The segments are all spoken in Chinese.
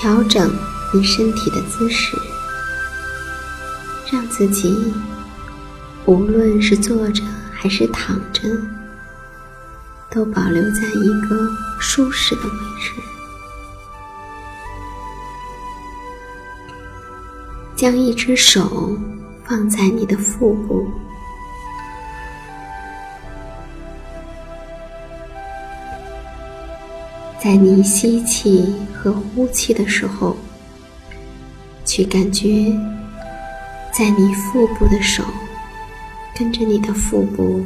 调整你身体的姿势，让自己无论是坐着还是躺着，都保留在一个舒适的位置。将一只手放在你的腹部。在你吸气和呼气的时候，去感觉，在你腹部的手跟着你的腹部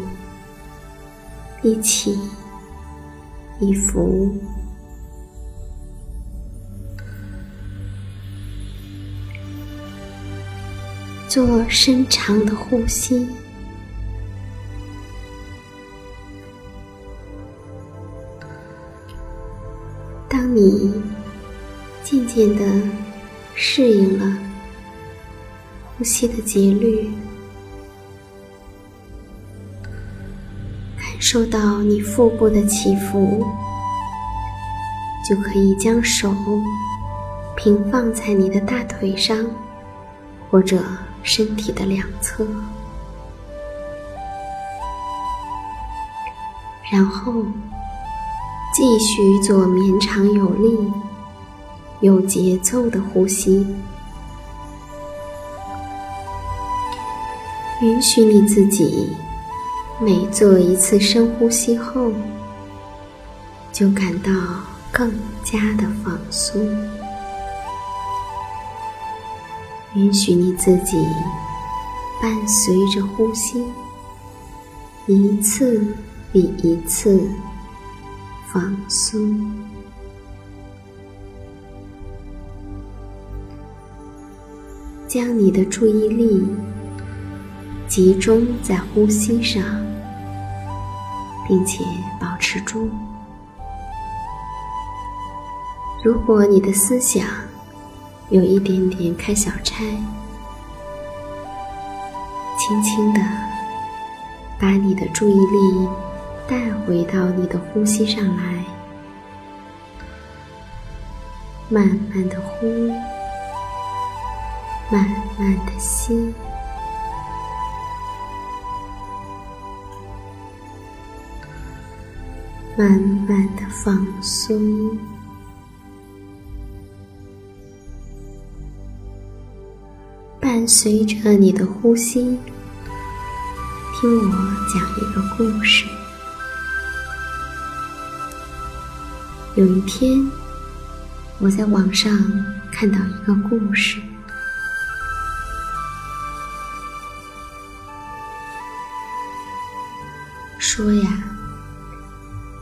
一起一伏，做深长的呼吸。你渐渐的适应了呼吸的节律，感受到你腹部的起伏，就可以将手平放在你的大腿上，或者身体的两侧，然后。继续做绵长有力、有节奏的呼吸，允许你自己每做一次深呼吸后，就感到更加的放松。允许你自己伴随着呼吸，一次比一次。放松，将你的注意力集中在呼吸上，并且保持住。如果你的思想有一点点开小差，轻轻的把你的注意力。带回到你的呼吸上来，慢慢的呼，慢慢的吸，慢慢的放松。伴随着你的呼吸，听我讲一个故事。有一天，我在网上看到一个故事，说呀，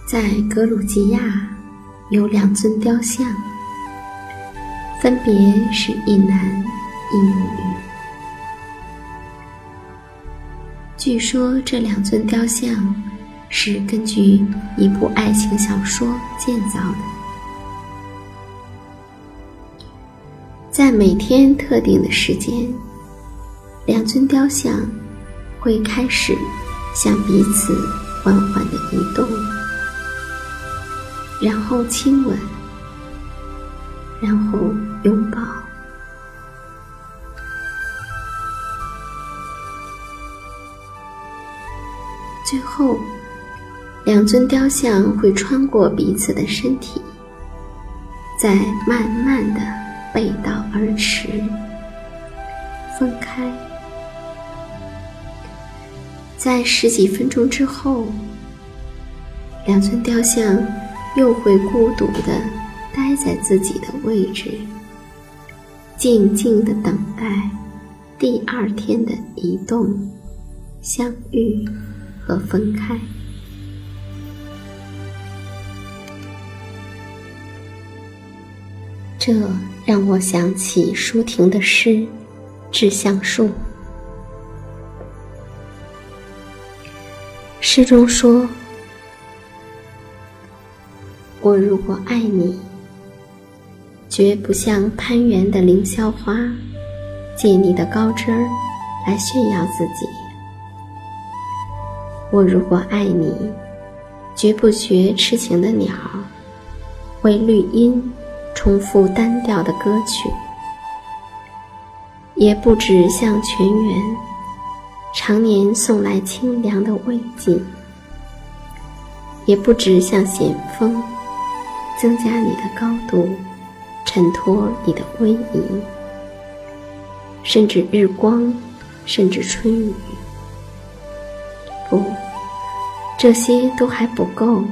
在格鲁吉亚有两尊雕像，分别是一男一女。据说这两尊雕像是根据一部爱情小说建造的，在每天特定的时间，两尊雕像会开始向彼此缓缓的移动，然后亲吻，然后拥抱。最后，两尊雕像会穿过彼此的身体，再慢慢的背道而驰，分开。在十几分钟之后，两尊雕像又会孤独的待在自己的位置，静静的等待第二天的移动、相遇。和分开，这让我想起舒婷的诗《致橡树》。诗中说：“我如果爱你，绝不像攀援的凌霄花，借你的高枝儿来炫耀自己。”我如果爱你，绝不学痴情的鸟，为绿荫重复单调的歌曲；也不止向泉源常年送来清凉的慰藉；也不止向险峰增加你的高度，衬托你的威仪；甚至日光，甚至春雨。不，这些都还不够。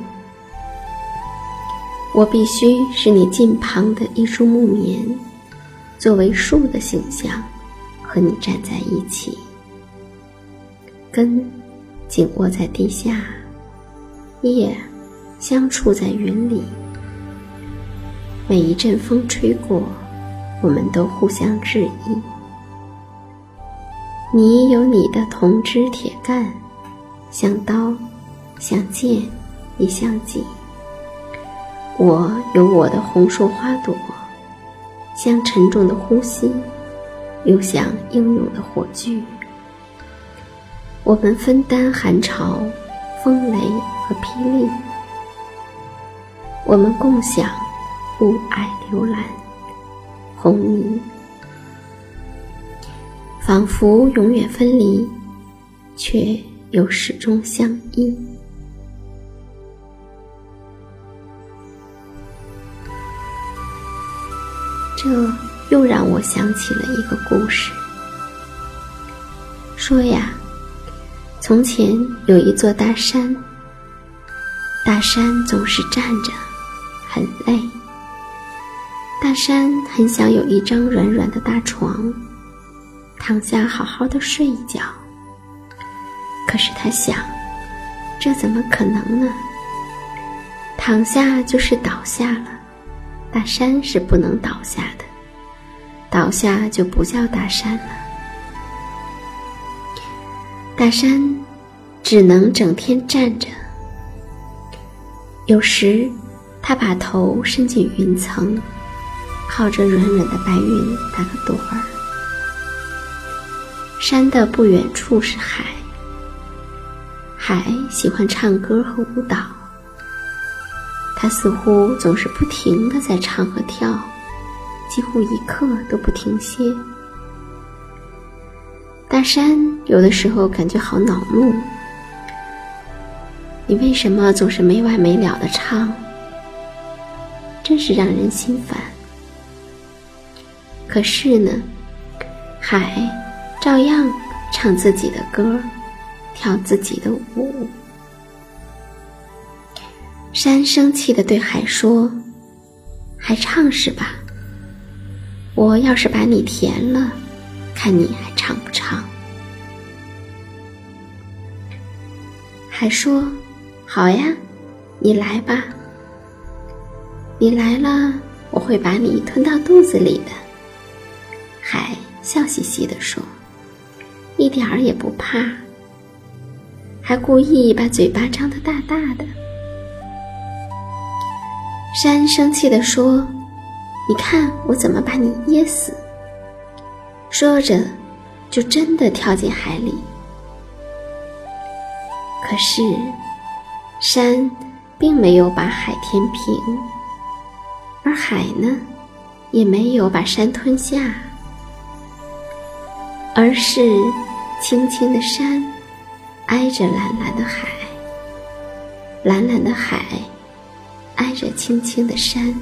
我必须是你近旁的一株木棉，作为树的形象，和你站在一起，根紧握在地下，叶相触在云里。每一阵风吹过，我们都互相致意。你有你的铜枝铁干。像刀，像剑，也像戟。我有我的红硕花朵，像沉重的呼吸，又像英勇的火炬。我们分担寒潮、风雷和霹雳，我们共享雾霭流岚、红霓，仿佛永远分离，却。又始终相依，这又让我想起了一个故事。说呀，从前有一座大山，大山总是站着，很累。大山很想有一张软软的大床，躺下好好的睡一觉。可是他想，这怎么可能呢？躺下就是倒下了，大山是不能倒下的，倒下就不叫大山了。大山只能整天站着，有时他把头伸进云层，靠着软软的白云打个盹儿。山的不远处是海。海喜欢唱歌和舞蹈，他似乎总是不停的在唱和跳，几乎一刻都不停歇。大山有的时候感觉好恼怒，你为什么总是没完没了的唱？真是让人心烦。可是呢，海照样唱自己的歌，跳自己的舞。山生气的对海说：“还唱是吧？我要是把你填了，看你还唱不唱？”海说：“好呀，你来吧。你来了，我会把你吞到肚子里的。”海笑嘻嘻地说：“一点儿也不怕，还故意把嘴巴张得大大的。”山生气地说：“你看我怎么把你噎死！”说着，就真的跳进海里。可是，山并没有把海填平，而海呢，也没有把山吞下，而是青青的山挨着蓝蓝的海，蓝蓝的海。挨着青青的山，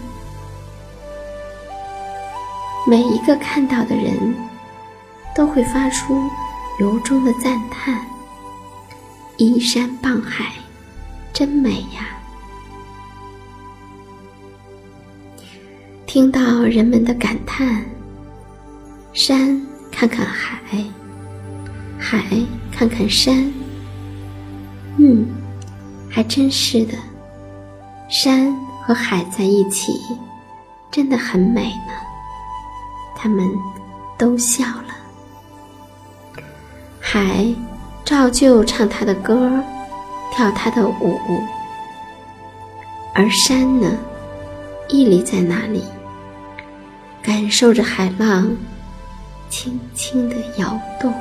每一个看到的人都会发出由衷的赞叹：“依山傍海，真美呀！”听到人们的感叹，山看看海，海看看山，嗯，还真是的。山和海在一起，真的很美呢。他们都笑了。海照旧唱它的歌，跳它的舞。而山呢，屹立在那里，感受着海浪轻轻的摇动。